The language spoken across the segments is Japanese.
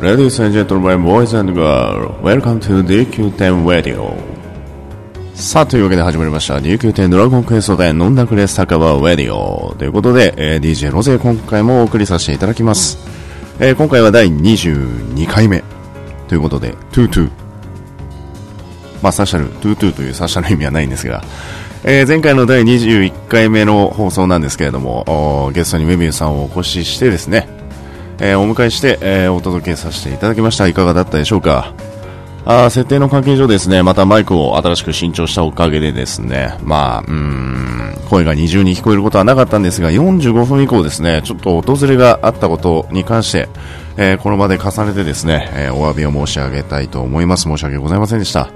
Ladies and gentlemen, boys and girls, welcome to DQ10 Radio. さあ、というわけで始まりました。DQ10 ドラゴンクエストで飲んだくれ酒場 Radio ということで、えー DJ ロゼ今回もお送りさせていただきます。えー今回は第22回目ということで、 two two。まあ、サシャル、 two two というサシャの意味はないんですが、えー前回の第21回目の放送なんですけれども、ゲストにメビューさんをお越ししてですね、えーお迎えして、えーお届けさせていただきました。いかがだったでしょうか？あ設定の関係上ですね、またマイクを新しく新調したおかげでですね、まあ、うん、声が二重に聞こえることはなかったんですが、45分以降ですね、ちょっと訪れがあったことに関して、えーこの場で重ねてですね、えお詫びを申し上げたいと思います。申し訳ございませんでした。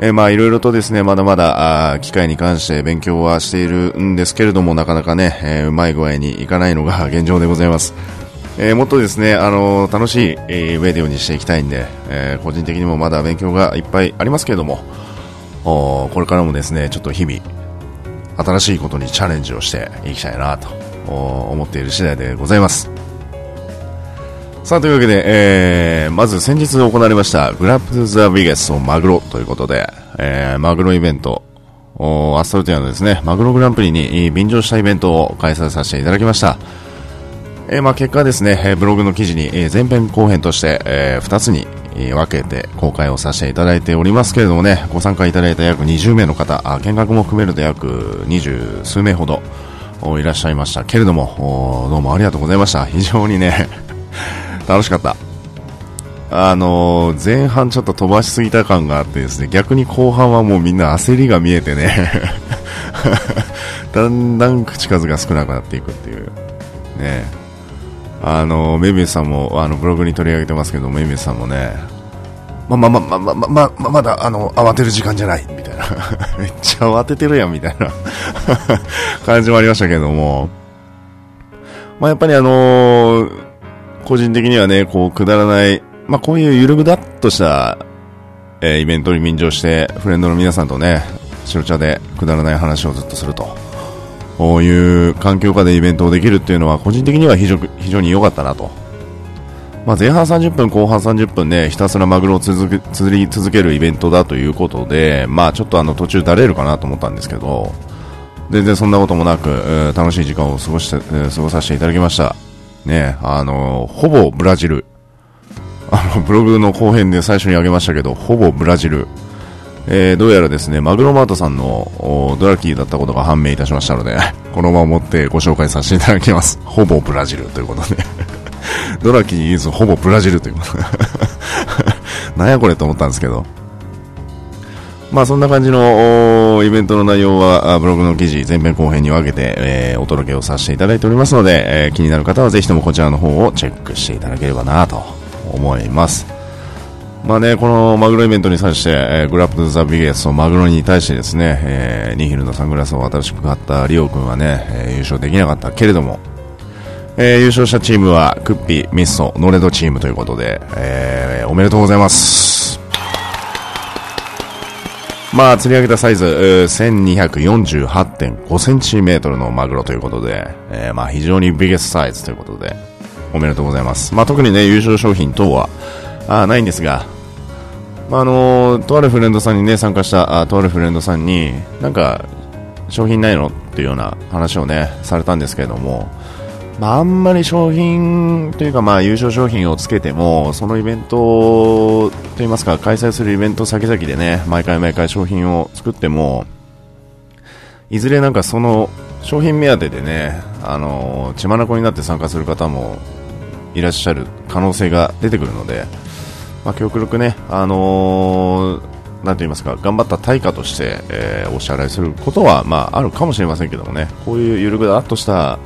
えーまあいろいろとですね、まだまだあ機械に関して勉強はしているんですけれども、なかなかね、えーうまい具合にいかないのが現状でございます。えーもっとですね、あのー楽しい、えーウェディオにしていきたいんで、えー個人的にもまだ勉強がいっぱいありますけれども、おこれからもですね、ちょっと日々、新しいことにチャレンジをしていきたいなと思っている次第でございます。さあ、というわけで、えー、まず先日行われました、グラップザビゲストマグロということで、えー、マグロイベント、おアストルティアのですね、マグログランプリに便乗したイベントを開催させていただきました。えーまあ、結果ですね、ブログの記事に、前編後編として、え2つに、分けて公開をさせていただいておりますけれどもね、ご参加いただいた約20名の方、見学も含めると約20数名ほどいらっしゃいましたけれども、どうもありがとうございました。非常にね、楽しかった。あのー前半ちょっと飛ばしすぎた感があってですね、逆に後半はもうみんな焦りが見えてね、だんだん口数が少なくなっていくっていう。ねあのメビウスさんもあのブログに取り上げてますけどメビウスさんもねまままままままままだあの慌てる時間じゃないみたいな。めっちゃ慌ててるやんみたいな。感じもありましたけども。まあやっぱりあの個人的にはねこうくだらないまあこういうゆるぐだっとした、えーイベントに便乗してフレンドの皆さんとね白茶でくだらない話をずっとすると。こういう環境下でイベントをできるっていうのは個人的には非常非常に良かったなと。まあ、前半30分、後半30分ね、ひたすらマグロを続け釣り続けるイベントだということで、まあちょっとあの途中だれるかなと思ったんですけど、全然そんなこともなく、楽しい時間を過ごして、過ごさせていただきました。ね、あのほぼブラジル。あの、ブログの後編で最初に挙げましたけど、ほぼブラジル。えーどうやらですね、マグロマートさんのドラキーだったことが判明いたしましたので、このまま持ってご紹介させていただきます。ほぼブラジルということで。ドラキーイズほぼブラジルということで。なんやこれと思ったんですけど。まあそんな感じのイベントの内容はブログの記事前編後編に分けて、えーお届けをさせていただいておりますので、えー気になる方はぜひともこちらの方をチェックしていただければなと思います。まあね、このマグロイベントに際して、えーグラップザビゲスのマグロに対してですね、えーニヒルのサングラスを新しく買ったリオ君はね、えー優勝できなかったけれども、えー優勝したチームはクッピー、ミッソ、ノレドチームということで、えーおめでとうございます。まあ、釣り上げたサイズ、1248.5センチメートルのマグロということで、えーまあ、非常にビゲスサイズということで、おめでとうございます。まあ、特にね、優勝商品等は、あないんですが、まあ、あのとあるフレンドさんにね、参加した、あとあるフレンドさんに、なんか、商品ないのっていうような話をね、されたんですけれども、まあ、んまり商品というか、まあ、優勝商品をつけても、そのイベントといいますか、開催するイベント先々でね、毎回毎回商品を作っても、いずれなんかその商品目当てでね、あの血眼になって参加する方もいらっしゃる可能性が出てくるので、まあ、極力ね、あのなんと言いますか、頑張った対価として、えーお支払いすることは、まあ、あるかもしれませんけどもね、こういうゆるぐだっとした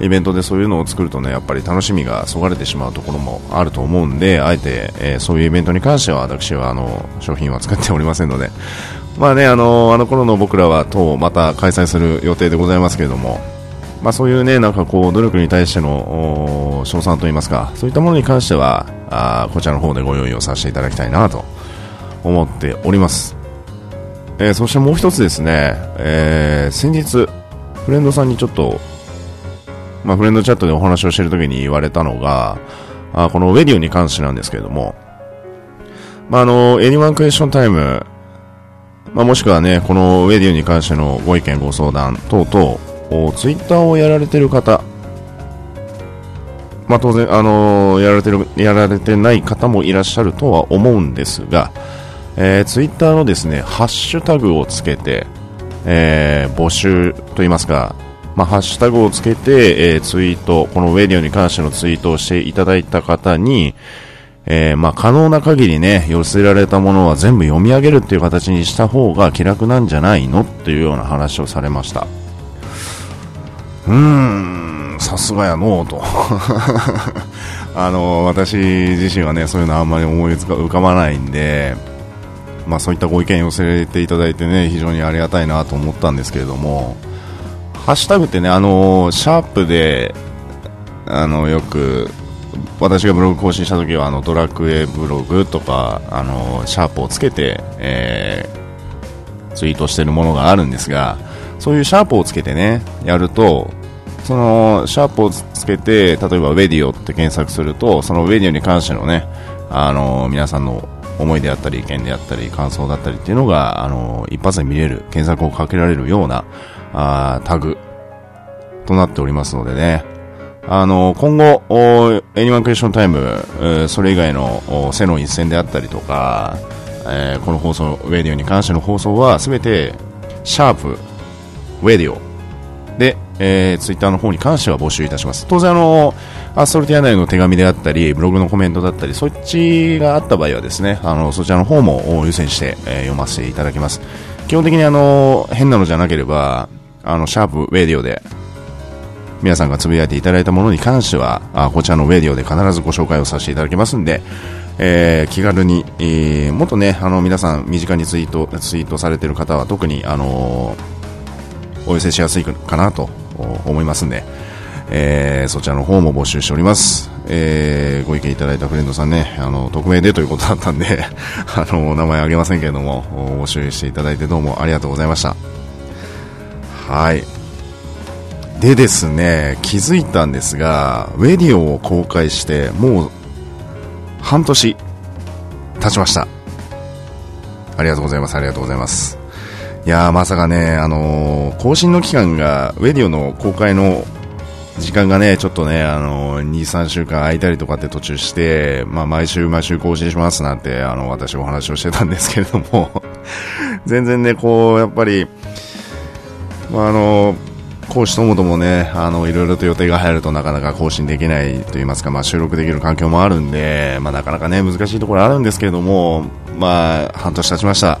イベントでそういうのを作るとね、やっぱり楽しみがそがれてしまうところもあると思うんで、あえて、えーそういうイベントに関しては私はあの商品は作っておりませんので、まあね、あのあの頃の僕らは当また開催する予定でございますけれども、まあそういうね、なんかこう、努力に対しての、賞賛といいますか、そういったものに関しては、あこちらの方でご用意をさせていただきたいなと思っております。えーそしてもう一つですね、えー先日、フレンドさんにちょっと、まあフレンドチャットでお話をしている時に言われたのが、あこのウェディオに関してなんですけれども、まあ、あの、エニワンクエスチョンタイム、まあ、もしくはね、このウェディオに関してのご意見、ご相談等々、ツイッターをやられてる方、まあ、当然、あのやられてる、やられてない方もいらっしゃるとは思うんですが、えー、ツイッターのですね、ハッシュタグをつけて、えー、募集といいますか、まあ、ハッシュタグをつけて、えー、ツイート、このウェディオに関してのツイートをしていただいた方に、えー、まあ、可能な限りね、寄せられたものは全部読み上げるっていう形にした方が気楽なんじゃないのっていうような話をされました。うーん、さすがやのうと。あの、私自身はね、そういうのあんまり思い浮かばないんで、まあそういったご意見寄せていただいてね、非常にありがたいなと思ったんですけれども、ハッシュタグってね、あの、シャープで、あの、よく、私がブログ更新した時はあのドラクエブログとかあのシャープをつけて、えー、ツイートしてるものがあるんですがそういうシャープをつけてねやるとそのシャープをつけて例えばウェディオって検索するとそのウェディオに関してのねあの皆さんの思いであったり意見であったり感想だったりっていうのがあの一発で見れる検索をかけられるようなあタグとなっておりますのでね。あの、今後、エニマンクエスチョンタイム、それ以外の背の一戦であったりとか、えー、この放送、ウェディオに関しての放送はすべて、シャープ、ウェディオで、えー、ツイッターの方に関しては募集いたします。当然あの、アストルティア内の手紙であったり、ブログのコメントだったり、そっちがあった場合はですね、あの、そちらの方も優先して、えー、読ませていただきます。基本的にあの、変なのじゃなければ、あの、シャープ、ウェディオで、皆さんがつぶやいていただいたものに関しては、あこちらのウェディオで必ずご紹介をさせていただきますんで、えー、気軽に、えー、もっとね、あの、皆さん身近にツイート、ツイートされてる方は特に、あのー、お寄せしやすいかなと思いますんで、えー、そちらの方も募集しております。えー、ご意見いただいたフレンドさんね、あの、匿名でということだったんで あの、名前あげませんけれども、募集していただいてどうもありがとうございました。はい。でですね、気づいたんですが、ウェディオを公開してもう半年経ちました。ありがとうございます、ありがとうございます。いや、まさかね、あのー、更新の期間が、ウェディオの公開の時間がね、ちょっとね、あのー、2、3週間空いたりとかって途中して、まあ、毎週毎週更新しますなんて、あの、私お話をしてたんですけれども 全然ね、こう、やっぱり、まあ、あのー講師ともともね、あの、いろいろと予定が入るとなかなか更新できないと言いますか、まあ、収録できる環境もあるんで、まあ、なかなかね、難しいところあるんですけれども、まあ、半年経ちました。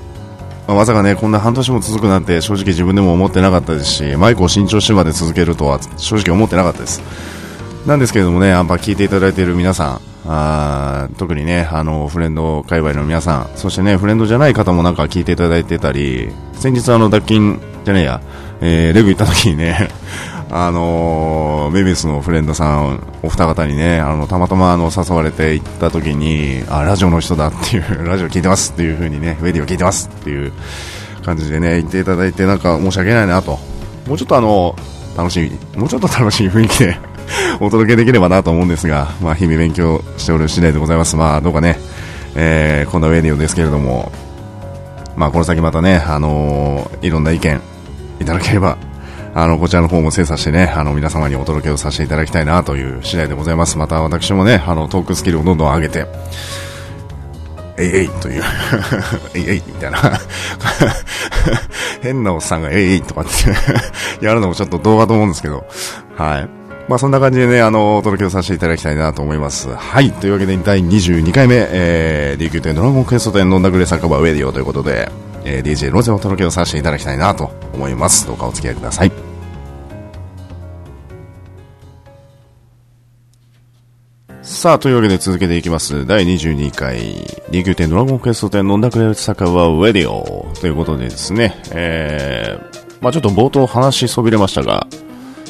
まあ、まさかね、こんな半年も続くなんて正直自分でも思ってなかったですし、マイクを新調してまで続けるとは正直思ってなかったです。なんですけれどもね、やっぱ聞いていただいている皆さん、あ特にね、あの、フレンド界隈の皆さん、そしてね、フレンドじゃない方もなんか聞いていただいてたり、先日あの、脱菌じゃねえや、えー、レグ行った時にね、あの、メビウスのフレンドさん、お二方にね、あの、たまたまあの、誘われて行った時に、あ、ラジオの人だっていう、ラジオ聞いてますっていう風にね、ウェディオ聞いてますっていう感じでね、言っていただいて、なんか申し訳ないなと。もうちょっとあの、楽しみ、もうちょっと楽しい雰囲気で お届けできればなと思うんですが、まあ、日々勉強しておる次第でございます。まあ、どうかね、えー、こんなウェディオですけれども、まあ、この先またね、あのー、いろんな意見いただければ、あの、こちらの方も精査してね、あの、皆様にお届けをさせていただきたいなという次第でございます。また私もね、あの、トークスキルをどんどん上げて、えいえいという えいえいみたいな 変なおっさんがえいえいとかって やるのもちょっと動画と思うんですけど、はい。まあそんな感じでね、あの、お届けをさせていただきたいなと思います。はい。というわけで第22回目、えー、DQ 店ドラゴンクエスト店飲んだくれ酒場ウェディオということで、えー、DJ ロゼをお届けをさせていただきたいなと思います。どうかお付き合いください。さあ、というわけで続けていきます。第22回 DQ 店ドラゴンクエスト店飲んだくれ酒場ウェディオということでですね、えー、まあちょっと冒頭話しそびれましたが、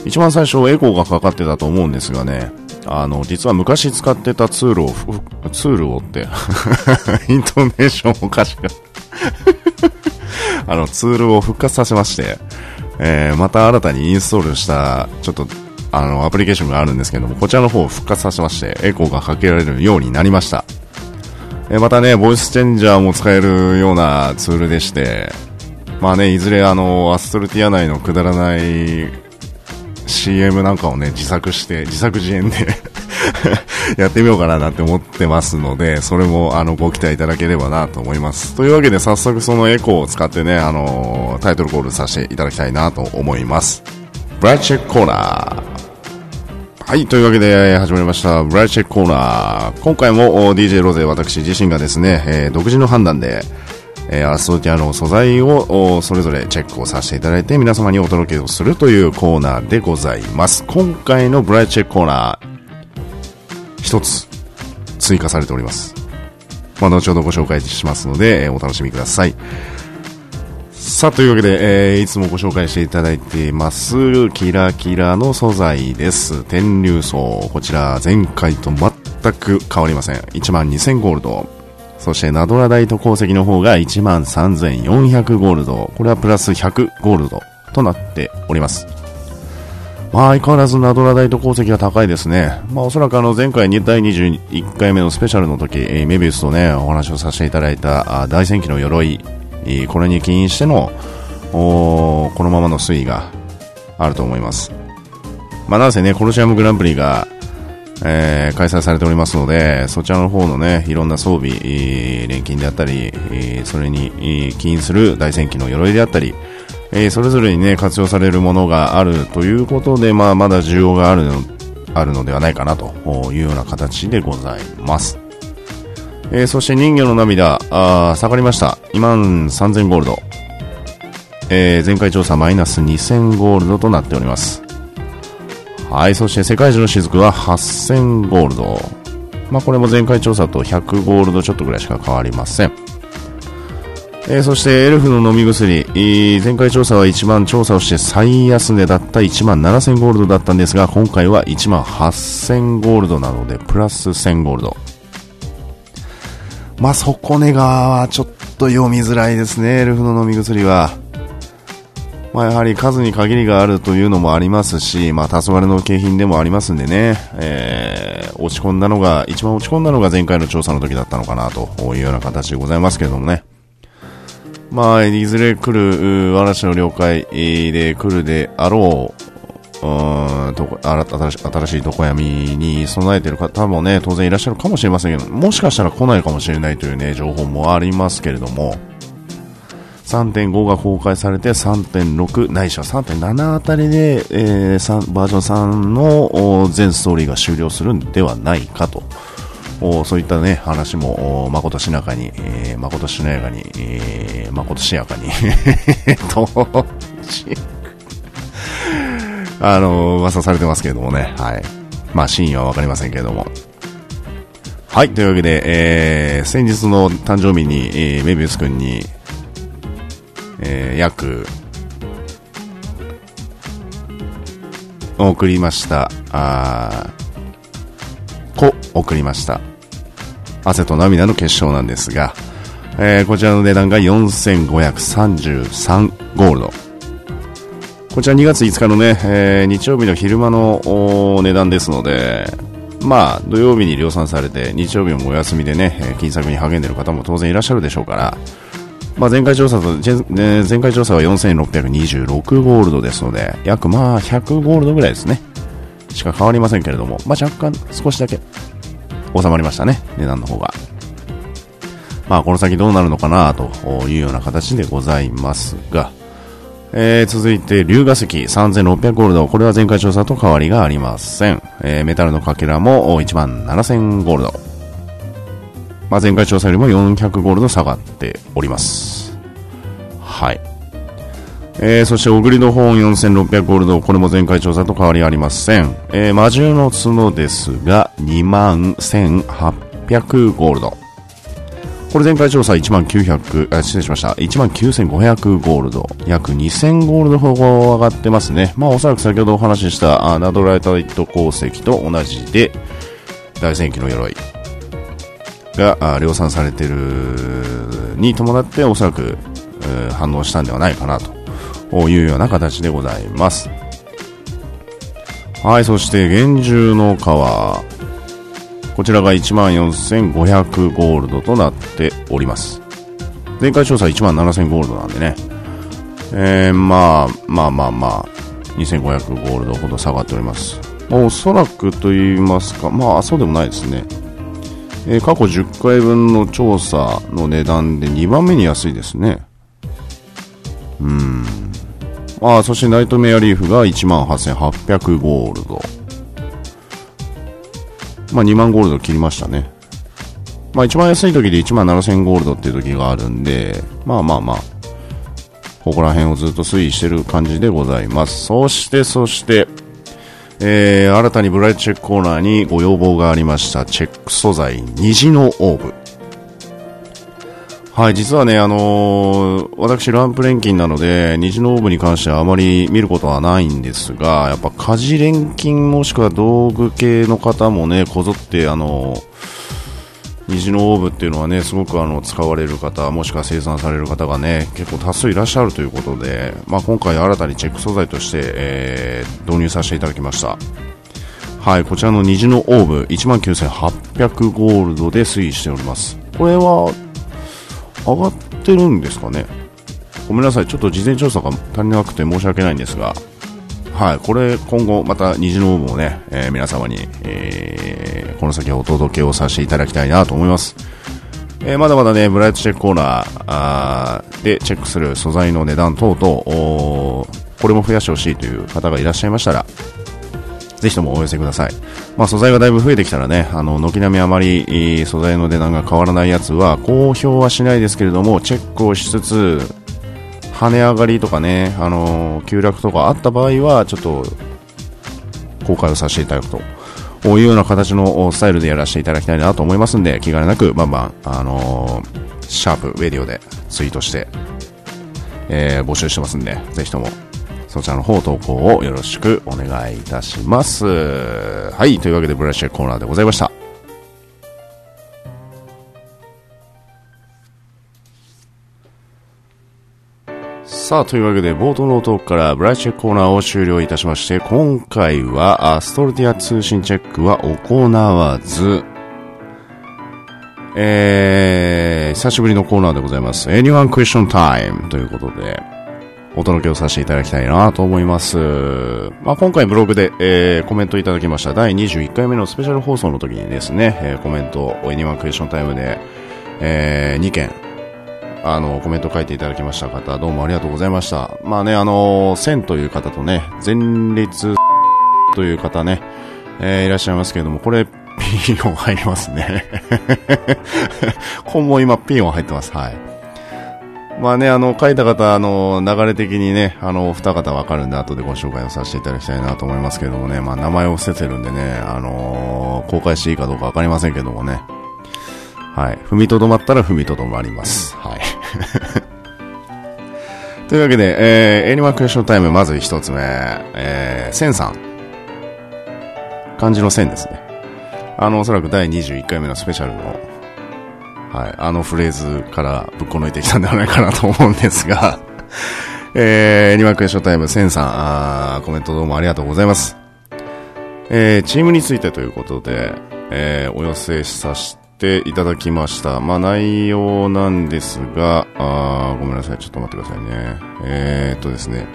一番最初エコーがかかってたと思うんですがね、あの、実は昔使ってたツールを、ツールをって、イントネーションおかしかあの、ツールを復活させまして、えー、また新たにインストールした、ちょっとあの、アプリケーションがあるんですけども、こちらの方を復活させまして、エコーがかけられるようになりました。えまたね、ボイスチェンジャーも使えるようなツールでして、まあね、いずれあの、アストルティア内のくだらない CM なんかをね、自作して、自作自演で やってみようかななんて思ってますので、それもあの、ご期待いただければなと思います。というわけで早速そのエコーを使ってね、あの、タイトルコールさせていただきたいなと思います。ブライチェックコーナー。はい、というわけで始まりました、ブライチェックコーナー。今回も DJ ロゼ私自身がですね、えー、独自の判断で、えー、アストルティアの素材をそれぞれチェックをさせていただいて皆様にお届けをするというコーナーでございます。今回のブライチェックコーナー、一つ追加されております。まあ、後ほどご紹介しますので、えー、お楽しみください。さあ、というわけで、えー、いつもご紹介していただいています、キラキラの素材です。天竜層。こちら、前回と全く変わりません。1万2000ゴールド。そしてナドラダイト鉱石の方が13,400ゴールド。これはプラス100ゴールドとなっております。まあ、相変わらずナドラダイト鉱石が高いですね。まあ、おそらくあの、前回第21回目のスペシャルの時、えー、メビウスとね、お話をさせていただいたあ大戦記の鎧、これに起因しての、このままの推移があると思います。まあ、なんせね、コロシアムグランプリが、えー、開催されておりますので、そちらの方のね、いろんな装備、錬金であったり、それに起因する大戦記の鎧であったり、えそれぞれにね、活用されるものがあるということで、まあ、まだ需要があるの、あるのではないかなというような形でございます。えー、そして人魚の涙、あ下がりました。2万3000ゴールド。えー、前回調査マイナス2000ゴールドとなっております。はい、そして世界中の雫は8000ゴールド。まあ、これも前回調査と100ゴールドちょっとぐらいしか変わりません。えー、そしてエルフの飲み薬、えー前回調査は1万調査をして最安値だった1万7000ゴールドだったんですが、今回は1万8000ゴールドなので、プラス1000ゴールド。まあ、底値がちょっと読みづらいですね、エルフの飲み薬は。まあ、やはり数に限りがあるというのもありますし、まあ、黄昏の景品でもありますんでね、えー、落ち込んだのが、一番落ち込んだのが前回の調査の時だったのかなというような形でございますけれどもね。まあ、いずれ来る、嵐の了解で来るであろう、うんと新し新しい床闇に備えている方もね、当然いらっしゃるかもしれませんけど、もしかしたら来ないかもしれないというね、情報もありますけれども、3.5が公開されて3.6ないしは3.7あたりで、えー、バージョン3の全ストーリーが終了するんではないかと。そういったね、話も、まことしなかに、えー、まことしなやかに、えー、まことしやかに、と、あの、噂されてますけれどもね、はい。まあ、真意はわかりませんけれども。はい、というわけで、えー、先日の誕生日に、えー、メビウス君に、えー、約、送りました。あこ、送りました。汗と涙の結晶なんですが、えー、こちらの値段が4533ゴールド。こちら2月5日のね、えー、日曜日の昼間の値段ですので、まあ、土曜日に量産されて、日曜日もお休みでね、金策に励んでいる方も当然いらっしゃるでしょうから、まあ、前回調査と、前回調査は4626ゴールドですので、約まあ100ゴールドぐらいですね。しか変わりませんけれども、まあ、若干少しだけ収まりましたね、値段の方が。まあ、この先どうなるのかなというような形でございますが、えー、続いて、龍河石3600ゴールド。これは前回調査と変わりがありません。えー、メタルのかけらも1万7000ゴールド。まあ、前回調査よりも400ゴールド下がっております。はい。えー、そして、小栗の本4600ゴールド。これも前回調査と変わりありません。えー、魔獣の角ですが、2万1800ゴールド。これ前回調査1万900、失礼しました。1万9500ゴールド。約2000ゴールドほど上がってますね。まあおそらく先ほどお話ししたあナドライトイト鉱石と同じで、大戦記の鎧。が量産されてるに伴っておそらく反応したんではないかなというような形でございます。はい、そして厳重の川。こちらが14,500ゴールドとなっております。前回調査17,000ゴールドなんでね。えー、まあ、まあまあまあ、2500ゴールドほど下がっております。おそらくと言いますか、まあそうでもないですね。えー、過去10回分の調査の値段で2番目に安いですね。うん。まあそしてナイトメアリーフが18,800ゴールド。まあ2万ゴールド切りましたね。まあ一番安い時で1万7000ゴールドっていう時があるんで、まあまあまあ、ここら辺をずっと推移してる感じでございます。そして、そして、えー、新たにブライトチェックコーナーにご要望がありましたチェック素材虹のオーブ。はい、実はね、あのー、私、ランプ錬金なので、虹のオーブに関してはあまり見ることはないんですが、やっぱ家事錬金もしくは道具系の方もね、こぞって、あのー、虹のオーブっていうのはね、すごくあの、使われる方、もしくは生産される方がね、結構多数いらっしゃるということで、まあ、今回新たにチェック素材として、えー、導入させていただきました。はい、こちらの虹のオーブ、19,800ゴールドで推移しております。これは、上がってるんですかね。ごめんなさい、ちょっと事前調査が足りなくて申し訳ないんですが、はい、これ今後また虹のオーブをね、えー、皆様に、えー、この先お届けをさせていただきたいなと思います。えー、まだまだね、ブライトチェックコーナーでチェックする素材の値段等々、これも増やしてほしいという方がいらっしゃいましたら、ぜひともお寄せください。まあ、素材がだいぶ増えてきたらね、あの、軒並みあまり素材の値段が変わらないやつは、公表はしないですけれども、チェックをしつつ、跳ね上がりとかね、あの急落とかあった場合は、ちょっと、公開をさせていただくと。いうような形のスタイルでやらせていただきたいなと思いますんで、気兼ねなく、バンバン、あの、シャープ、ウェディオでツイートして、えー、募集してますんで、ぜひともそちらの方投稿をよろしくお願いいたします。はい、というわけでブラッシュコーナーでございました。さあ、というわけで、冒頭のトークからブラッシュコーナーを終了いたしまして、今回は、ストルティア通信チェックは行わず、えー、久しぶりのコーナーでございます。Anyone Question Time ということで、お届けをさせていただきたいなと思います。まあ、今回ブログで、えー、コメントいただきました第21回目のスペシャル放送の時にですね、えー、コメント、エニワンクエスチョンタイムで、えー、2件、あの、コメント書いていただきました方、どうもありがとうございました。まあね、あの、千という方とね、前列という方ね、えー、いらっしゃいますけれども、これ、ピー音入りますね。今後今ピー音入ってます。はい。まあね、あの、書いた方、あの、流れ的にね、あの、二方わかるんで、後でご紹介をさせていただきたいなと思いますけどもね、まあ、名前を伏せてるんでね、あのー、公開していいかどうかわかりませんけどもね。はい。踏みとどまったら踏みとどまります。はい。というわけで、えー、エニマクエスションタイム、まず一つ目、えー、センさん。漢字の線ですね。あの、おそらく第21回目のスペシャルのはい、あのフレーズからぶっこ抜いてきたんではないかなと思うんですが えー、2クエスショタイム、センさん、あコメントどうもありがとうございます。えー、チームについてということで、えー、お寄せさせていただきました。まあ、内容なんですが、あごめんなさい、ちょっと待ってくださいね。えー、っとですね、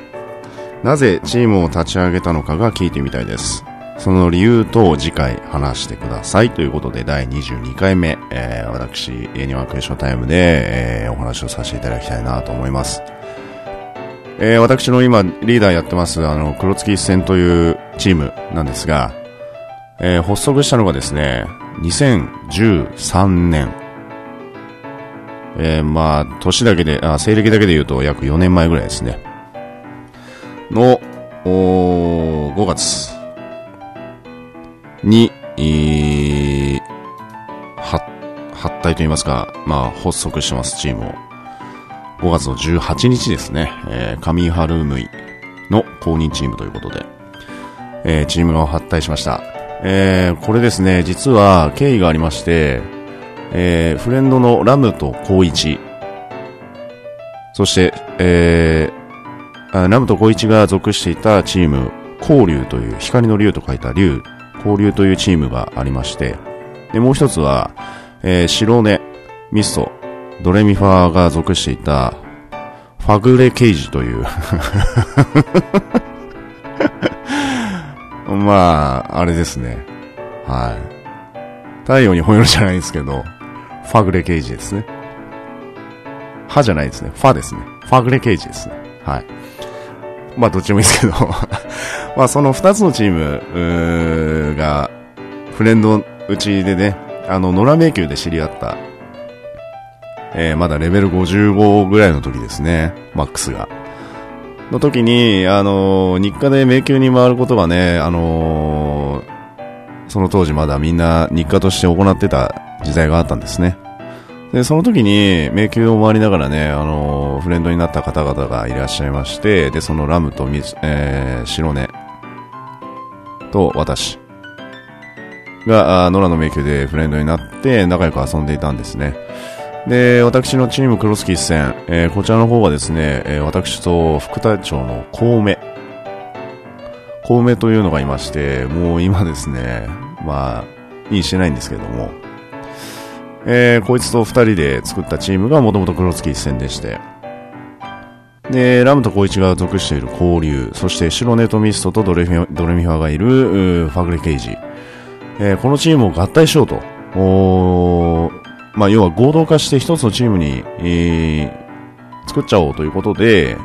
なぜチームを立ち上げたのかが聞いてみたいです。その理由と次回話してくださいということで第22回目、えー、私、エニワクエスションタイムで、えー、お話をさせていただきたいなと思います。えー、私の今リーダーやってます、あの、黒月一戦というチームなんですが、えー、発足したのがですね、2013年。えー、まあ、年だけで、あ、西暦だけで言うと約4年前ぐらいですね。の、お5月に、えー、発体と言いますか、まあ、発足してます、チームを。5月の18日ですね、えー、上春ムイの公認チームということで、えー、チームが発体しました。えー、これですね、実は経緯がありまして、えー、フレンドのラムとコウイチ、そして、えー、ラムとコイチが属していたチーム交流という、光の竜と書いた竜、交流というチームがありまして、で、もう一つは、えー、白根、ミスト、ドレミファーが属していた、ファグレケージという まあ、あれですね。はい。太陽に吠えるじゃないんですけど、ファグレケージですね。歯じゃないですね。ファですね。ファグレケージですね。はい。まあ、どっちもいいですけどまあ、その二つのチームが、フレンドうちでね、あの、野良迷宮で知り合った、えー、まだレベル55ぐらいの時ですね、マックスが。の時に、あのー、日課で迷宮に回ることがね、あのー、その当時まだみんな日課として行ってた時代があったんですね。で、その時に迷宮を回りながらね、あのー、フレンドになった方々がいらっしゃいまして、で、そのラムとミえー、白根と私が、野良の迷宮でフレンドになって仲良く遊んでいたんですね。で、私のチームクロスキー戦、えー、こちらの方はですね、えー、私と副隊長の小梅。小梅というのがいまして、もう今ですね、まあ、いいしてないんですけども、えー、こいつと二人で作ったチームがもともとクロスキー戦でして、で、ラムとコイチが属している交流、そして白ネトミストとドレミドレミファがいるファグレケイジ、えー、このチームを合体しようと、おまあ、要は合同化して一つのチームに、えー、作っちゃおうということで、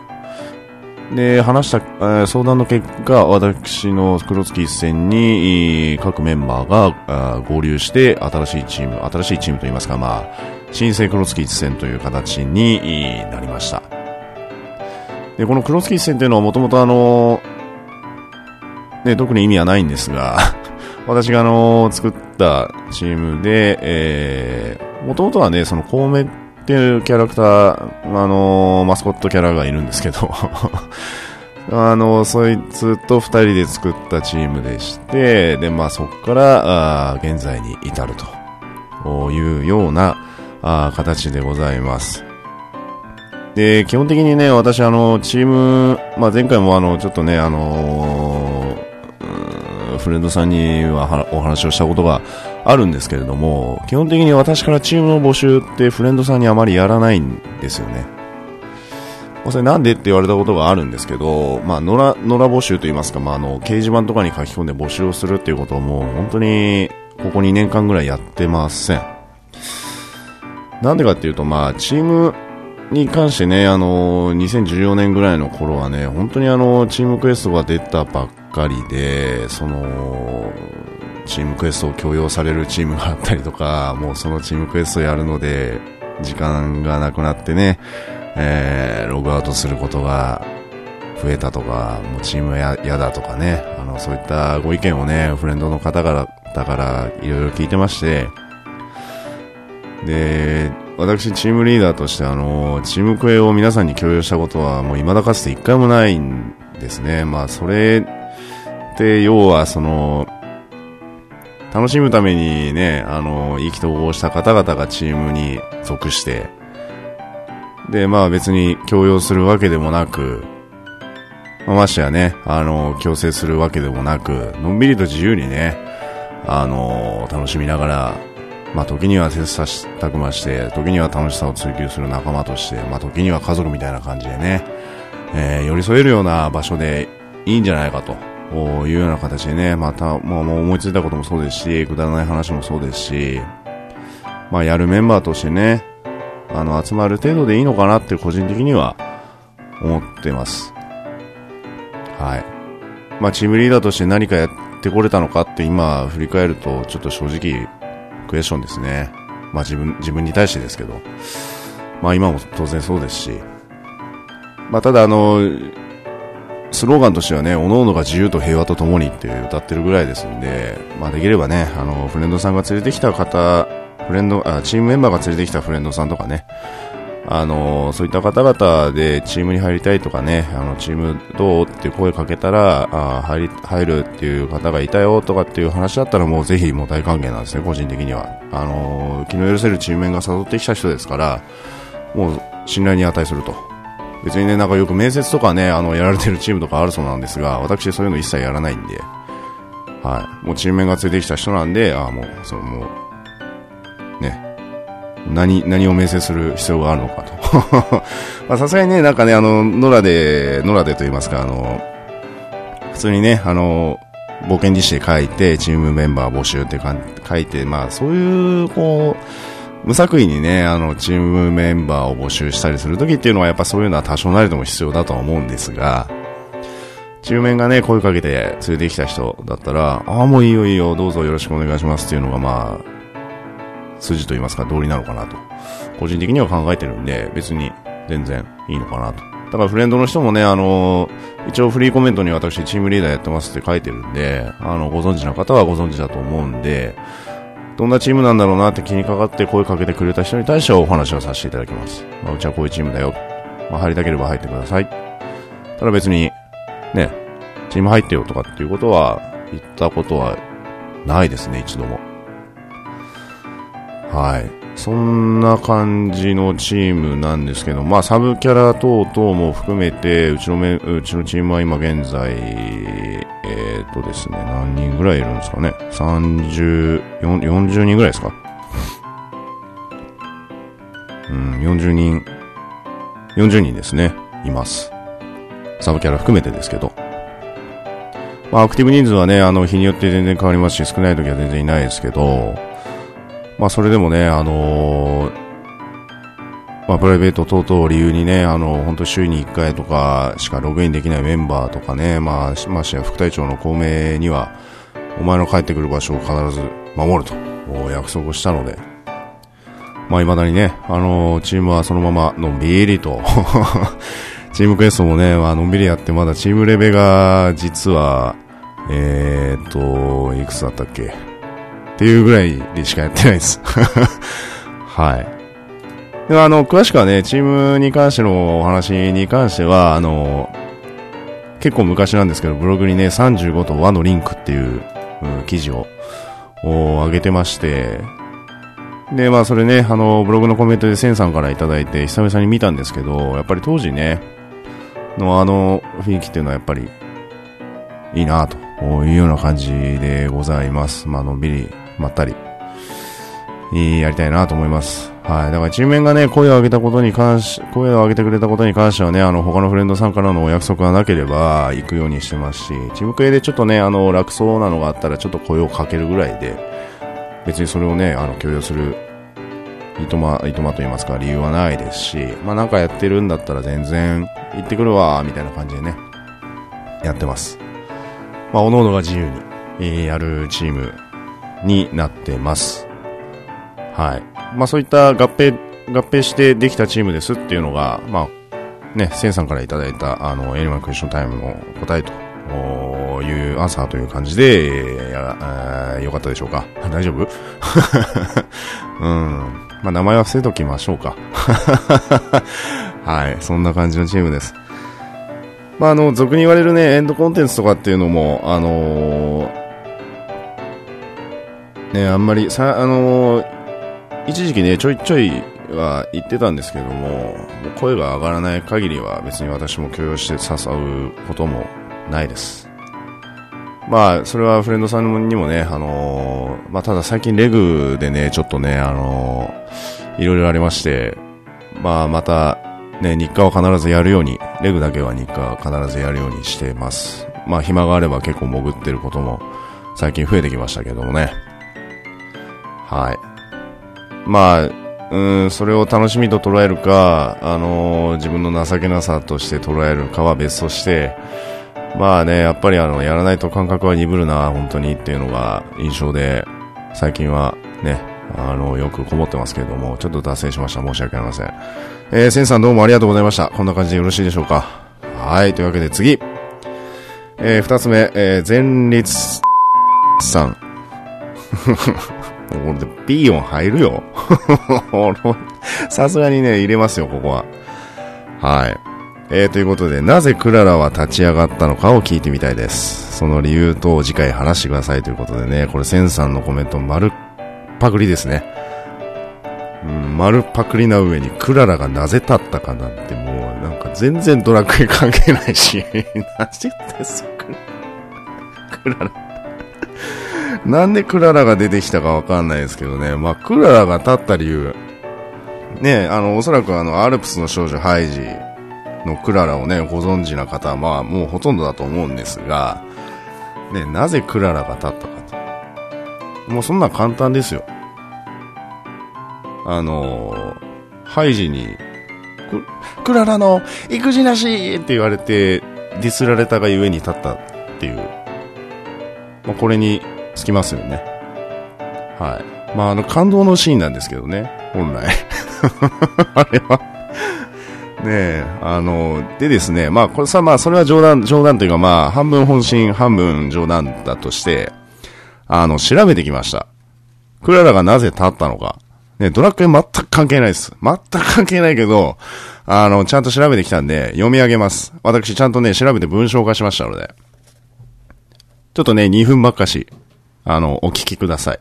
で、話した、えー、相談の結果、私の黒月一戦に、各メンバーが合流して、新しいチーム、新しいチームといいますか、まあ、新生黒月一戦という形になりました。で、この黒月一戦というのはもともとあの、ね、特に意味はないんですが、私があの、作ったチームで、えー、もともとはね、その、コウメっていうキャラクター、あのー、マスコットキャラがいるんですけど あの、そいつと二人で作ったチームでして、で、まあそこから、あ現在に至るというようなあ形でございます。で、基本的にね、私あの、チーム、まあ前回もあの、ちょっとね、あのー、フレンドさんにはお話をしたことがあるんですけれども、基本的に私からチームの募集ってフレンドさんにあまりやらないんですよね。それなんでって言われたことがあるんですけど、まあ、野良、野良募集と言いますか、まあ、あの、掲示板とかに書き込んで募集をするっていうことも本当に、ここ2年間ぐらいやってません。なんでかっていうと、まあ、チームに関してね、あの、2014年ぐらいの頃はね、本当にあの、チームクエストが出たばっかりで、その、チームクエストを強要されるチームがあったりとか、もうそのチームクエストやるので、時間がなくなってね、えー、ログアウトすることが増えたとか、もうチームや嫌だとかね、あの、そういったご意見をね、フレンドの方から、だからいろいろ聞いてまして、で、私チームリーダーとしてあの、チームクエを皆さんに共有したことはもう未だかつて一回もないんですね。まあそれって要はその、楽しむためにね、あの、意気投合した方々がチームに属して、で、まあ別に強要するわけでもなく、まあ、ましてやね、あの、強制するわけでもなく、のんびりと自由にね、あの、楽しみながら、まあ時には切磋琢磨して、時には楽しさを追求する仲間として、まあ時には家族みたいな感じでね、えー、寄り添えるような場所でいいんじゃないかと。おいうような形でね、また、まあ、もう思いついたこともそうですし、くだらない話もそうですし、まあ、やるメンバーとしてね、あの、集まる程度でいいのかなって個人的には思ってます。はい。まあ、チームリーダーとして何かやってこれたのかって今振り返ると、ちょっと正直、クエスチョンですね。まあ、自分、自分に対してですけど。まあ、今も当然そうですし。まあ、ただあの、スローガンとしてはね、各々が自由と平和と共にって歌ってるぐらいですんで、まあできればね、あの、フレンドさんが連れてきた方、フレンド、あ、チームメンバーが連れてきたフレンドさんとかね、あの、そういった方々でチームに入りたいとかね、あの、チームどうって声かけたら、あ入り、入るっていう方がいたよとかっていう話だったらもうぜひもう大歓迎なんですね、個人的には。あの、気の許せるチームメンが誘ってきた人ですから、もう信頼に値すると。別にね、なんかよく面接とかね、あの、やられてるチームとかあるそうなんですが、私そういうの一切やらないんで、はい。もうチーム面がついてきた人なんで、ああ、もう、そのもう、ね、何、何を面接する必要があるのかと。まあさすがにね、なんかね、あの、野良で、野良でと言いますか、あの、普通にね、あの、冒険実施で書いて、チームメンバー募集って書いて、まあそういう、こう、無作為にね、あの、チームメンバーを募集したりするときっていうのは、やっぱそういうのは多少なりとも必要だとは思うんですが、チームメンがね、声かけて連れてきた人だったら、ああ、もういいよいいよ、どうぞよろしくお願いしますっていうのが、まあ、筋と言いますか、道理なのかなと。個人的には考えてるんで、別に全然いいのかなと。だからフレンドの人もね、あの一応フリーコメントに私チームリーダーやってますって書いてるんで、あの、ご存知の方はご存知だと思うんで、どんなチームなんだろうなって気にかかって声かけてくれた人に対してはお話をさせていただきます。まあ、うちはこういうチームだよ。まあ、入りたければ入ってください。ただ別に、ね、チーム入ってよとかっていうことは言ったことはないですね、一度も。はい。そんな感じのチームなんですけど、まあ、サブキャラ等々も含めて、うちのめ、うちのチームは今現在、えー、っとですね、何人ぐらいいるんですかね。30、40人ぐらいですか。うん、40人、40人ですね、います。サブキャラ含めてですけど。まあ、アクティブ人数はね、あの、日によって全然変わりますし、少ない時は全然いないですけど、まあ、それでもね、あのー、まあ、プライベート等々を理由にね、あの、本当週に1回とかしかログインできないメンバーとかね、まあ、ましてや副隊長の孔明には、お前の帰ってくる場所を必ず守ると、約束をしたので、まあ、未だにね、あのー、チームはそのままのんびりと チームクエストもね、まあのんびりやって、まだチームレベが、実は、えーと、いくつだったっけ？っていうぐらいでしかやってないです。はい。ではあの、詳しくはね、チームに関してのお話に関しては、あの、結構昔なんですけど、ブログにね、35と和のリンクっていう、うん、記事を上げてまして、で、まあそれね、あの、ブログのコメントでセンさんからいただいて、久々に見たんですけど、やっぱり当時ね、のあの雰囲気っていうのはやっぱりいいなというような感じでございます。まあのんびりまったり、やりたいなと思います。はい。だから、チーム面がね、声を上げたことに関し、声を上げてくれたことに関してはね、あの、他のフレンドさんからのお約束がなければ、行くようにしてますし、チーム系でちょっとね、あの、楽そうなのがあったら、ちょっと声をかけるぐらいで、別にそれをね、あの、許容する、いとま、いとまと言いますか、理由はないですし、まあなんかやってるんだったら全然、行ってくるわ、みたいな感じでね、やってます。まあ、各々が自由に、えー、やるチームになってます。はい。まあそういった合併、合併してできたチームですっていうのが、まあ、ね、センさんからいただいた、あの、エリマンクエスチョンタイムの答えというアンサーという感じで、えー、よかったでしょうか？大丈夫？うん。まあ名前は伏せときましょうか。はい。そんな感じのチームです。まあ、あの、俗に言われるね、エンドコンテンツとかっていうのも、あのーね、あんまり、さ、あのー、一時期ね、ちょいちょいは言ってたんですけども、声が上がらない限りは別に私も許容して誘うこともないです。まあ、それはフレンドさんにもね、あのー、まあ、ただ最近レグでね、ちょっとね、あのー、いろいろありまして、まあ、また、ね、日課は必ずやるように、レグだけは日課必ずやるようにしてます。まあ、暇があれば結構潜ってることも最近増えてきましたけどもね。はい。まあ、うん、それを楽しみと捉えるか、あのー、自分の情けなさとして捉えるかは別として、まあね、やっぱりあの、やらないと感覚は鈍るな、本当にっていうのが印象で、最近はね、あの、よくこもってますけれども、ちょっと脱線しました。申し訳ありません。えー、センさんどうもありがとうございました。こんな感じでよろしいでしょうか。はい、というわけで次。えー、二つ目、えー、前立さん。これで B 音入るよ。さすがにね、入れますよ、ここは。はい。えー、ということで、なぜクララは立ち上がったのかを聞いてみたいです。その理由と次回話してくださいということでね、これセンさんのコメント丸パクリですね。うん、丸パクリな上にクララがなぜ立ったかなんてもうなんか全然ドラクエ関係ないし、何て言ってすクララ。なんでクララが出てきたかわかんないですけどね。まあ、クララが立った理由。ね、あの、おそらくあの、アルプスの少女ハイジのクララをね、ご存知な方は、まあ、もうほとんどだと思うんですが、ね、なぜクララが立ったかと。もうそんな簡単ですよ。あのハイジに、クララの育児なしって言われて、ディスられたがゆえに立ったっていう。まあ、これにつきますよね。はい。まあ、あの、感動のシーンなんですけどね、本来。あれはねえ、あの、でですね、まあ、これさ、まあ、それは冗談、冗談というか、まあ、半分本心、半分冗談だとして、あの、調べてきました。クララがなぜ立ったのか。ね、ドラクエ全く関係ないです。全く関係ないけど、あの、ちゃんと調べてきたんで、読み上げます。私、ちゃんとね、調べて文章化しましたので。ちょっとね、2分ばっかし、あの、お聞きください。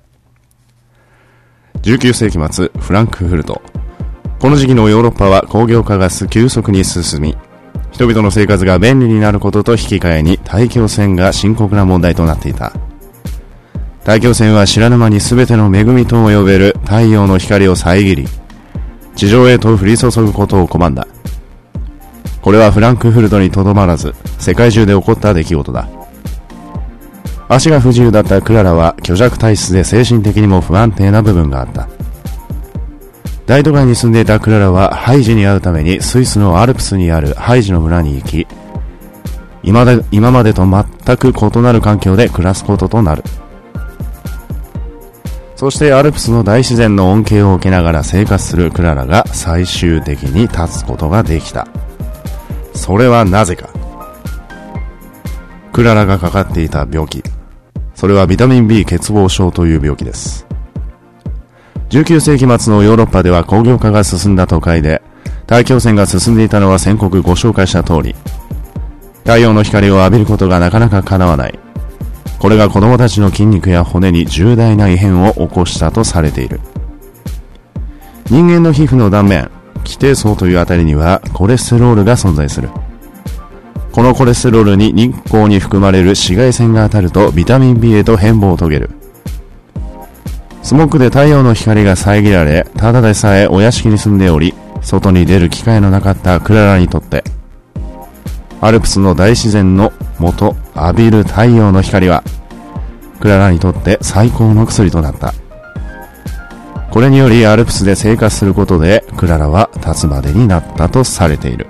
19世紀末、フランクフルト。この時期のヨーロッパは工業化が急速に進み、人々の生活が便利になることと引き換えに大気汚染が深刻な問題となっていた。大気汚染は知らぬ間に全ての恵みとも呼べる太陽の光を遮り、地上へと降り注ぐことを拒んだ。これはフランクフルトにとどまらず、世界中で起こった出来事だ。足が不自由だったクララは虚弱体質で精神的にも不安定な部分があった。大都会に住んでいたクララはハイジに会うためにスイスのアルプスにあるハイジの村に行き、今で今までと全く異なる環境で暮らすこととなる。そしてアルプスの大自然の恩恵を受けながら生活するクララが最終的に立つことができた。それはなぜか。クララがかかっていた病気。それはビタミン B 欠乏症という病気です。19世紀末のヨーロッパでは工業化が進んだ都会で、大気汚染が進んでいたのは先刻ご紹介した通り、太陽の光を浴びることがなかなか叶わない。これが子供たちの筋肉や骨に重大な異変を起こしたとされている。人間の皮膚の断面、基底層というあたりにはコレステロールが存在する。このコレステロールに日光に含まれる紫外線が当たるとビタミン B へと変貌を遂げる。スモッグで太陽の光が遮られ、ただでさえお屋敷に住んでおり、外に出る機会のなかったクララにとって、アルプスの大自然の元浴びる太陽の光は、クララにとって最高の薬となった。これによりアルプスで生活することで、クララは立つまでになったとされている。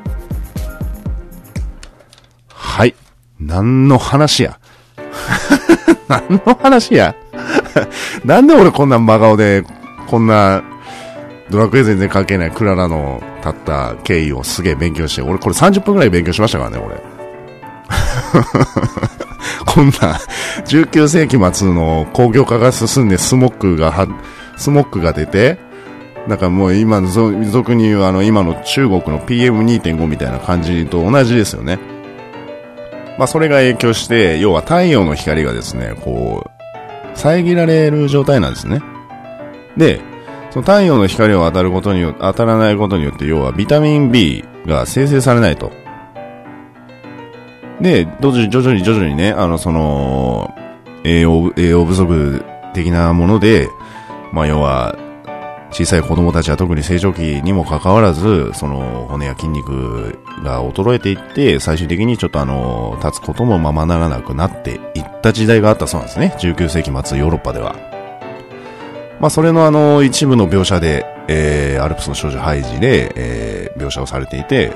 はい。何の話や？何の話や？なんで俺こんな真顔で、こんな、ドラクエ全然関係ないクララの立った経緯をすげえ勉強して、俺これ30分くらい勉強しましたからね、俺。こんな、19世紀末の工業化が進んでスモックが、スモックが出て、なんかもう今の、俗に言うあの今の中国の PM2.5 みたいな感じと同じですよね。まあそれが影響して、要は太陽の光がですね、こう、遮られる状態なんですね。で、その太陽の光を当たることによって、当たらないことによって、要はビタミン B が生成されないと。で、徐々に徐々に徐々にね、あの、その、栄養、栄養不足的なもので、まあ、要は、小さい子供たちは特に成長期にもかかわらず、その骨や筋肉が衰えていって、最終的にちょっとあの、立つこともままならなくなっていった時代があったそうなんですね。19世紀末ヨーロッパでは。まあ、それのあの、一部の描写で、えー、アルプスの少女ハイジで、えー、描写をされていて、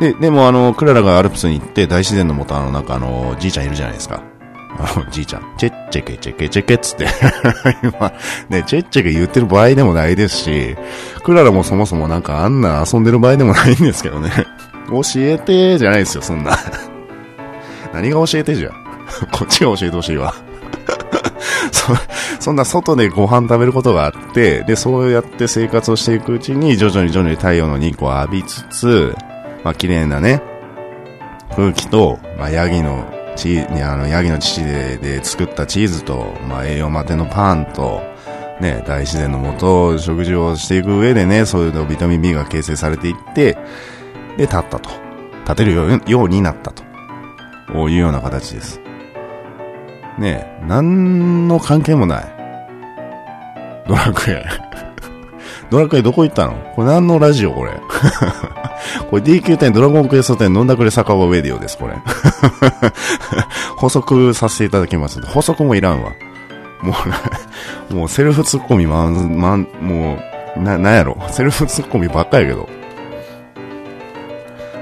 で、でもあの、クララがアルプスに行って大自然のもとあの、なんかあの、じいちゃんいるじゃないですか。おじいちゃん、チェッチェケチェケチェケっつって 今、ね、チェッチェケ言ってる場合でもないですし、クララもそもそもなんかあんな遊んでる場合でもないんですけどね。教えてじゃないですよ、そんな。何が教えてじゃん。こっちが教えてほしいわ。そ、そんな外でご飯食べることがあって、で、そうやって生活をしていくうちに、徐々に徐々に太陽の日光を浴びつつ、まあ、綺麗なね、空気と、まあ、ヤギのチ、あの、ヤギの乳でで作ったチーズと、まあ、栄養まてのパンと、ね、大自然のもと、食事をしていく上でね、そういうのビタミン B が形成されていって、で、立ったと。立てるようになったと。いうような形です。ねえ、何の関係もない。ドラクエ。ドラクエどこ行ったの？これ何のラジオこれ？これ DQ10 ドラゴンクエスト10飲んだくれ酒場ウェディオです、これ。補足させていただきます。補足もいらんわ。もう、もうセルフツッコミまん、まん、もう、な、なんやろ？セルフツッコミばっかやけど。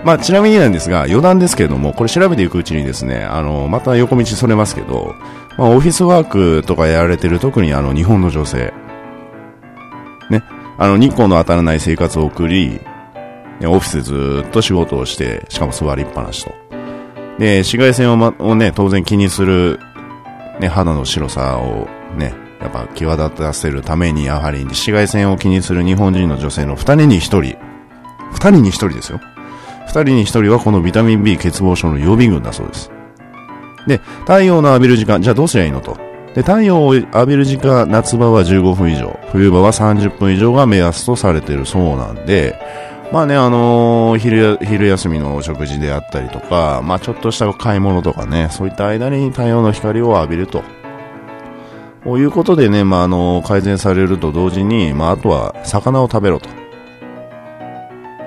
まあ、ちなみになんですが、余談ですけれども、これ調べていくうちにですね、あの、また横道それますけど、まあ、オフィスワークとかやられてる特にあの、日本の女性、あの、日光の当たらない生活を送り、オフィスでずっと仕事をして、しかも座りっぱなしと。で、紫外線を,、ま、をね、当然気にする、ね、肌の白さをね、やっぱ際立たせるために、やはり紫外線を気にする日本人の女性の二人に一人、二人に一人ですよ。二人に一人はこのビタミン B 欠乏症の予備軍だそうです。で、太陽の浴びる時間、じゃあどうすりゃいいのと。で、太陽を浴びる時間、夏場は15分以上、冬場は30分以上が目安とされているそうなんで、まあね、あのー、昼、昼休みの食事であったりとか、まあちょっとした買い物とかね、そういった間に太陽の光を浴びると。こういうことでね、まああの、改善されると同時に、まああとは魚を食べろと。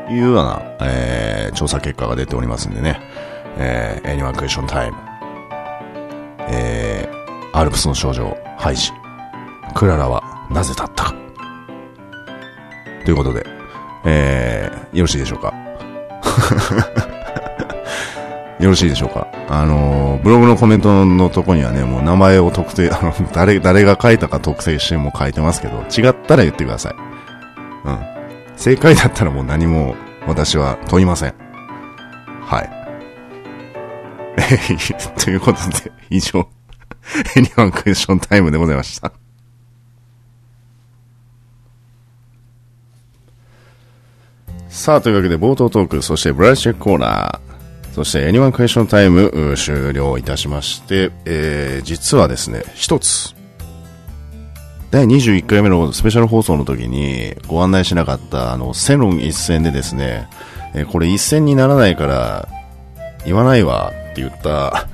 いうような、えー、調査結果が出ておりますんでね、えー、エニマクエションタイム、えー、アルプスの少女、ハイジ、クララはなぜ立ったか。ということで、えー、よろしいでしょうか。よろしいでしょうか。あのー、ブログのコメントのとこにはね、もう名前を特定、あの、誰、誰が書いたか特定しても書いてますけど、違ったら言ってください。うん。正解だったらもう何も私は問いません。はい。ということで、以上、 Any One Question Time でございました。さあ、というわけで冒頭トーク、そしてブライチェックコーナー、そして Any One Question Time 終了いたしまして、えー、実はですね、一つ、第21回目のスペシャル放送の時にご案内しなかったあの、セロン一戦でですね、えこれ一戦にならないから言わないわって言った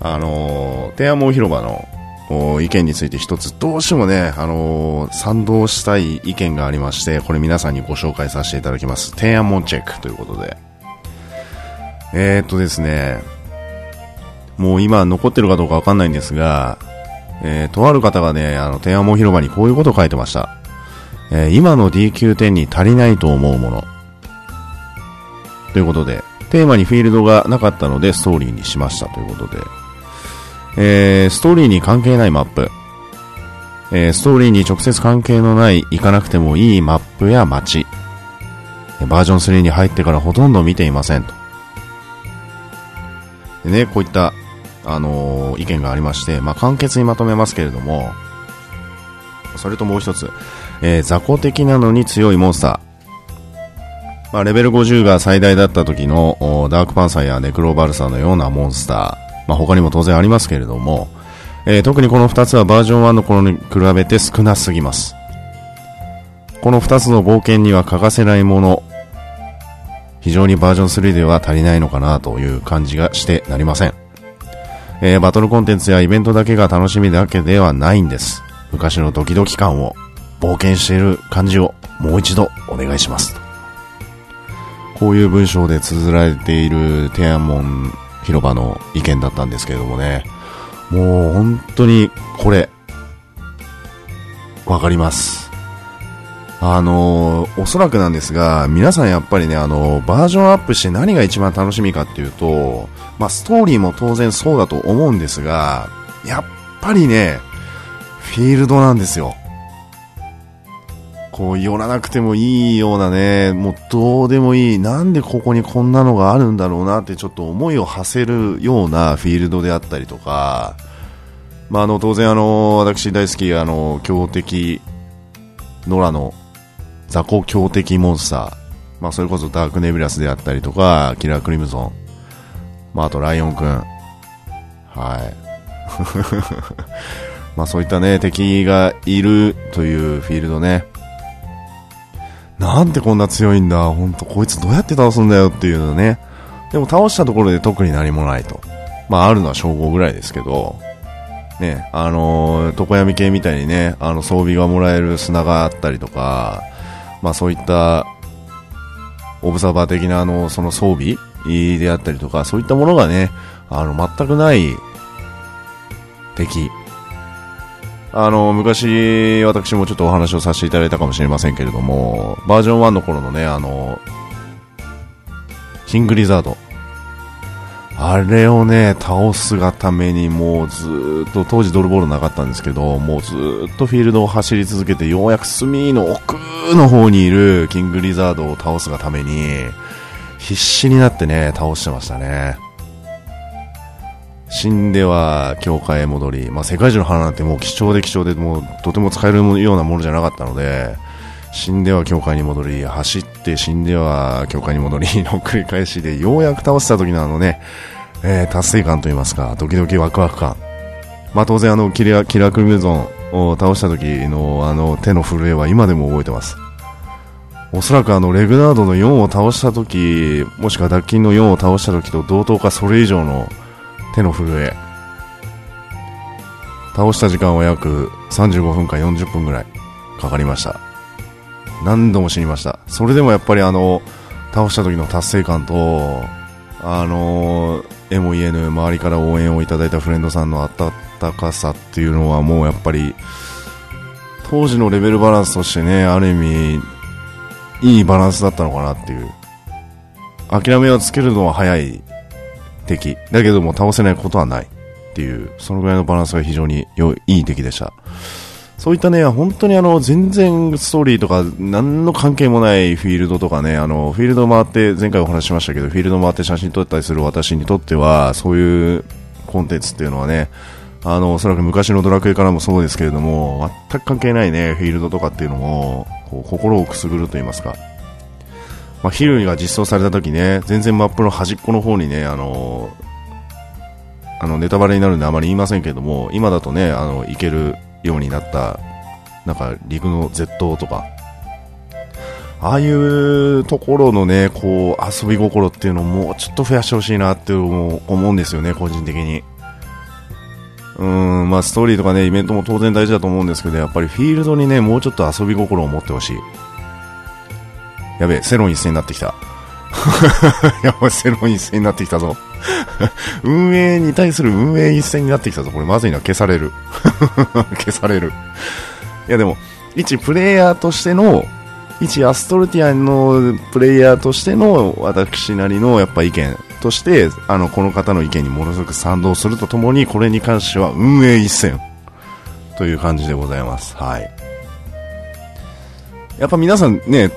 あの、天安門広場の意見について一つどうしてもね、あの賛同したい意見がありまして、これ皆さんにご紹介させていただきます。天安門チェックということで。えー、っとですね、もう今残ってるかどうかわかんないんですが、えー、とある方がね、あの、天安門広場にこういうことを書いてました。えー、今の DQ10 に足りないと思うもの。ということで、テーマにフィールドがなかったのでストーリーにしましたということで、えー、ストーリーに関係ないマップ、えー、ストーリーに直接関係のない行かなくてもいいマップや街、バージョン3に入ってからほとんど見ていませんと。でね、こういったあのー、意見がありまして、まあ、簡潔にまとめますけれども、それともう一つ、えー、雑魚的なのに強いモンスター。まあ、レベル50が最大だった時のダークパンサーやネクロバルサーのようなモンスター。まあ、他にも当然ありますけれども、えー、特にこの2つはバージョン1の頃に比べて少なすぎます。この2つの冒険には欠かせないもの、非常にバージョン3では足りないのかなという感じがしてなりません。えー、バトルコンテンツやイベントだけが楽しみだけではないんです。昔のドキドキ感を、冒険している感じをもう一度お願いします。こういう文章で綴られている天安門広場の意見だったんですけれどもね、もう本当にこれ、わかります。あの、おそらくなんですが、皆さんやっぱりね、あの、バージョンアップして何が一番楽しみかっていうと、まあ、ストーリーも当然そうだと思うんですが、やっぱりね、フィールドなんですよ。こう、寄らなくてもいいようなね、もうどうでもいい、なんでここにこんなのがあるんだろうなってちょっと思いを馳せるようなフィールドであったりとか、まあ、あの、当然あの、私大好き、あの、強敵、野良の雑魚強敵モンスター、まあ、それこそダークネビラスであったりとか、キラークリムゾン、まあ、あとライオンくん。はい。まあそういったね、敵がいるというフィールドね。なんでこんな強いんだ、ほんとこいつどうやって倒すんだよっていうのね。でも倒したところで特に何もないと。まああるのは称号ぐらいですけど、ね、あのー、床闇系みたいにね、あの装備がもらえる砂があったりとか、まあそういったオブザーバー的なあの、その装備であったりとか、そういったものがね、あの、全くない敵。あの、昔、私もちょっとお話をさせていただいたかもしれませんけれども、バージョン1の頃のね、あの、キングリザード。あれをね、倒すがためにもうずっと、当時ドルボールなかったんですけど、もうずっとフィールドを走り続けて、ようやく隅の奥の方にいるキングリザードを倒すがために、必死になってね、倒してましたね。死んでは教会へ戻り、まあ、世界中の花なんてもう貴重で貴重でもうとても使えるようなものじゃなかったので、死んでは教会に戻り、走って死んでは教会に戻り の繰り返しで、ようやく倒した時のあのね、えー、達成感といいますか、ドキドキワクワク感。まあ、当然あのキラ、キラクリムゾンを倒した時のあの手の震えは今でも覚えてます。おそらくあのレグナードの4を倒した時、もしくはダッキンの4を倒した時と同等かそれ以上の手の震え。倒した時間は約35分か40分ぐらいかかりました。何度も死にました。それでもやっぱりあの、倒した時の達成感と、あのえも言えぬ周りから応援をいただいたフレンドさんの温かさっていうのはもうやっぱり、当時のレベルバランスとしてね、ある意味、いいバランスだったのかなっていう。諦めをつけるのは早い敵。だけども倒せないことはないっていう、そのぐらいのバランスが非常に良い、い敵でした。そういったね、本当にあの、全然ストーリーとか、何の関係もないフィールドとかね、あの、フィールド回って、前回お話ししましたけど、フィールド回って写真撮ったりする私にとっては、そういうコンテンツっていうのはね、あの、おそらく昔のドラクエからもそうですけれども、全く関係ないね、フィールドとかっていうのも、こう心をくすぐると言いますか。まあ、ヒルが実装された時ね、全然マップの端っこの方にね、あの、あの、ネタバレになるんであまり言いませんけども、今だとね、あの、行けるようになった、なんか陸の絶島とか、ああいうところのね、こう、遊び心っていうのをもうちょっと増やしてほしいなって思うんですよね、個人的に。うん、まあストーリーとかね、イベントも当然大事だと思うんですけど、やっぱりフィールドにね、もうちょっと遊び心を持ってほしい。やべえ、セロン一斉になってきた。やばい、セロン一斉になってきたぞ。運営に対する運営一線になってきたぞ。これまずいな。消される。消される。いやでも、一プレイヤーとしての、一アストルティアのプレイヤーとしての私なりのやっぱ意見として、あの、この方の意見にものすごく賛同するとともに、これに関しては運営一線という感じでございます。はい。やっぱ皆さんね、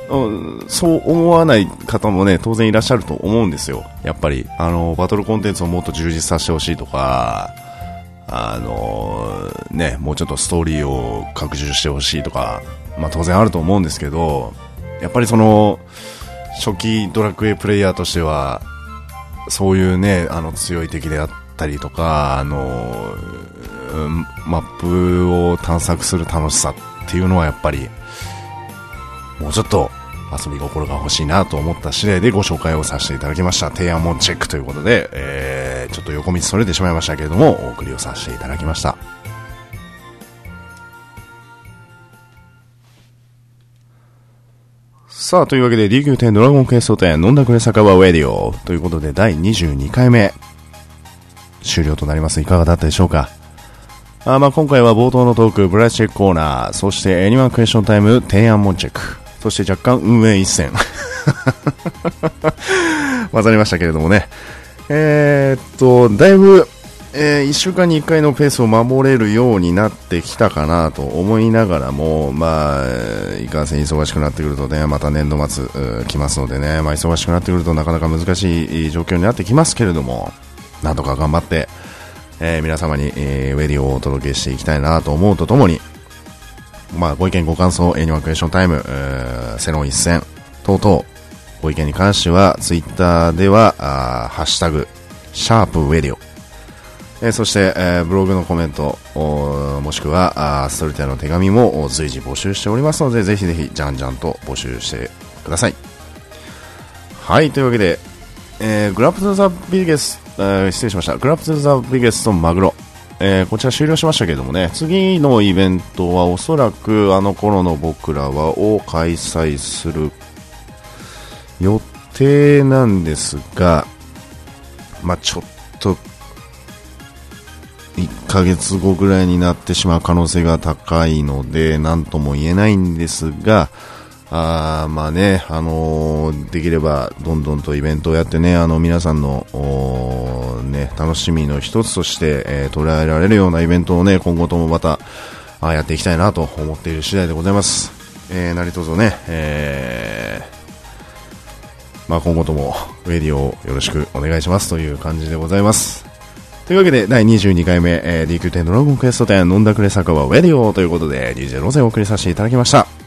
そう思わない方もね、当然いらっしゃると思うんですよ。やっぱり、あの、バトルコンテンツをもっと充実させてほしいとか、あの、ね、もうちょっとストーリーを拡充してほしいとか、まあ当然あると思うんですけど、やっぱりその、初期ドラクエプレイヤーとしては、そういうね、あの強い敵であったりとか、あの、マップを探索する楽しさっていうのはやっぱり、もうちょっと遊び心が欲しいなと思った次第でご紹介をさせていただきました。提案もチェックということで、えー、ちょっと横道それてしまいましたけれども、お送りをさせていただきました。さあ、というわけで DQ10 ドラゴンクエスト10飲んだくれ酒場ウェディオということで第22回目終了となります。いかがだったでしょうか？あまあ今回は冒頭のトーク、ブライチェックコーナー、そしてエニマンクエスチョンタイム、提案もチェック。そして若干運営一戦 混ざりましたけれどもね。えー、っと、だいぶ、えー、1週間に1回のペースを守れるようになってきたかなと思いながらも、まあ、いかんせん忙しくなってくるとね、また年度末来ますのでね、まあ、忙しくなってくるとなかなか難しい状況になってきますけれども、なんとか頑張って、えー、皆様に、えー、ウェディをお届けしていきたいなと思うとともに、まあ、ご意見、ご感想、エニワクエーションタイム、えー、セロン一戦等々、ご意見に関しては、ツイッターでは、あハッシュタグ、シャープウェディオ、えー、そして、えー、ブログのコメント、もしくは、あストリテアの手紙も随時募集しておりますので、ぜひぜひ、じゃんじゃんと募集してください。はい、というわけで、えー、グラップトザビゲス、えー、失礼しました。グラップトザビゲストマグロ。えー、こちら終了しましたけどもね、次のイベントはおそらくあの頃の僕らはを開催する予定なんですが、まあ、ちょっと1ヶ月後ぐらいになってしまう可能性が高いので、なんとも言えないんですが、あまあね、あのー、できればどんどんとイベントをやってね、あの皆さんの、ね、楽しみの一つとして、えー、捉えられるようなイベントをね、今後ともまた、あやっていきたいなと思っている次第でございます。えー、何卒ね、えー、まあ今後とも、ウェディオをよろしくお願いしますという感じでございます。というわけで、第22回目、えー、DQ10 ドラゴンクエスト10飲んだくれ酒場ウェディオということで、DJ ロゼをお送りさせていただきました。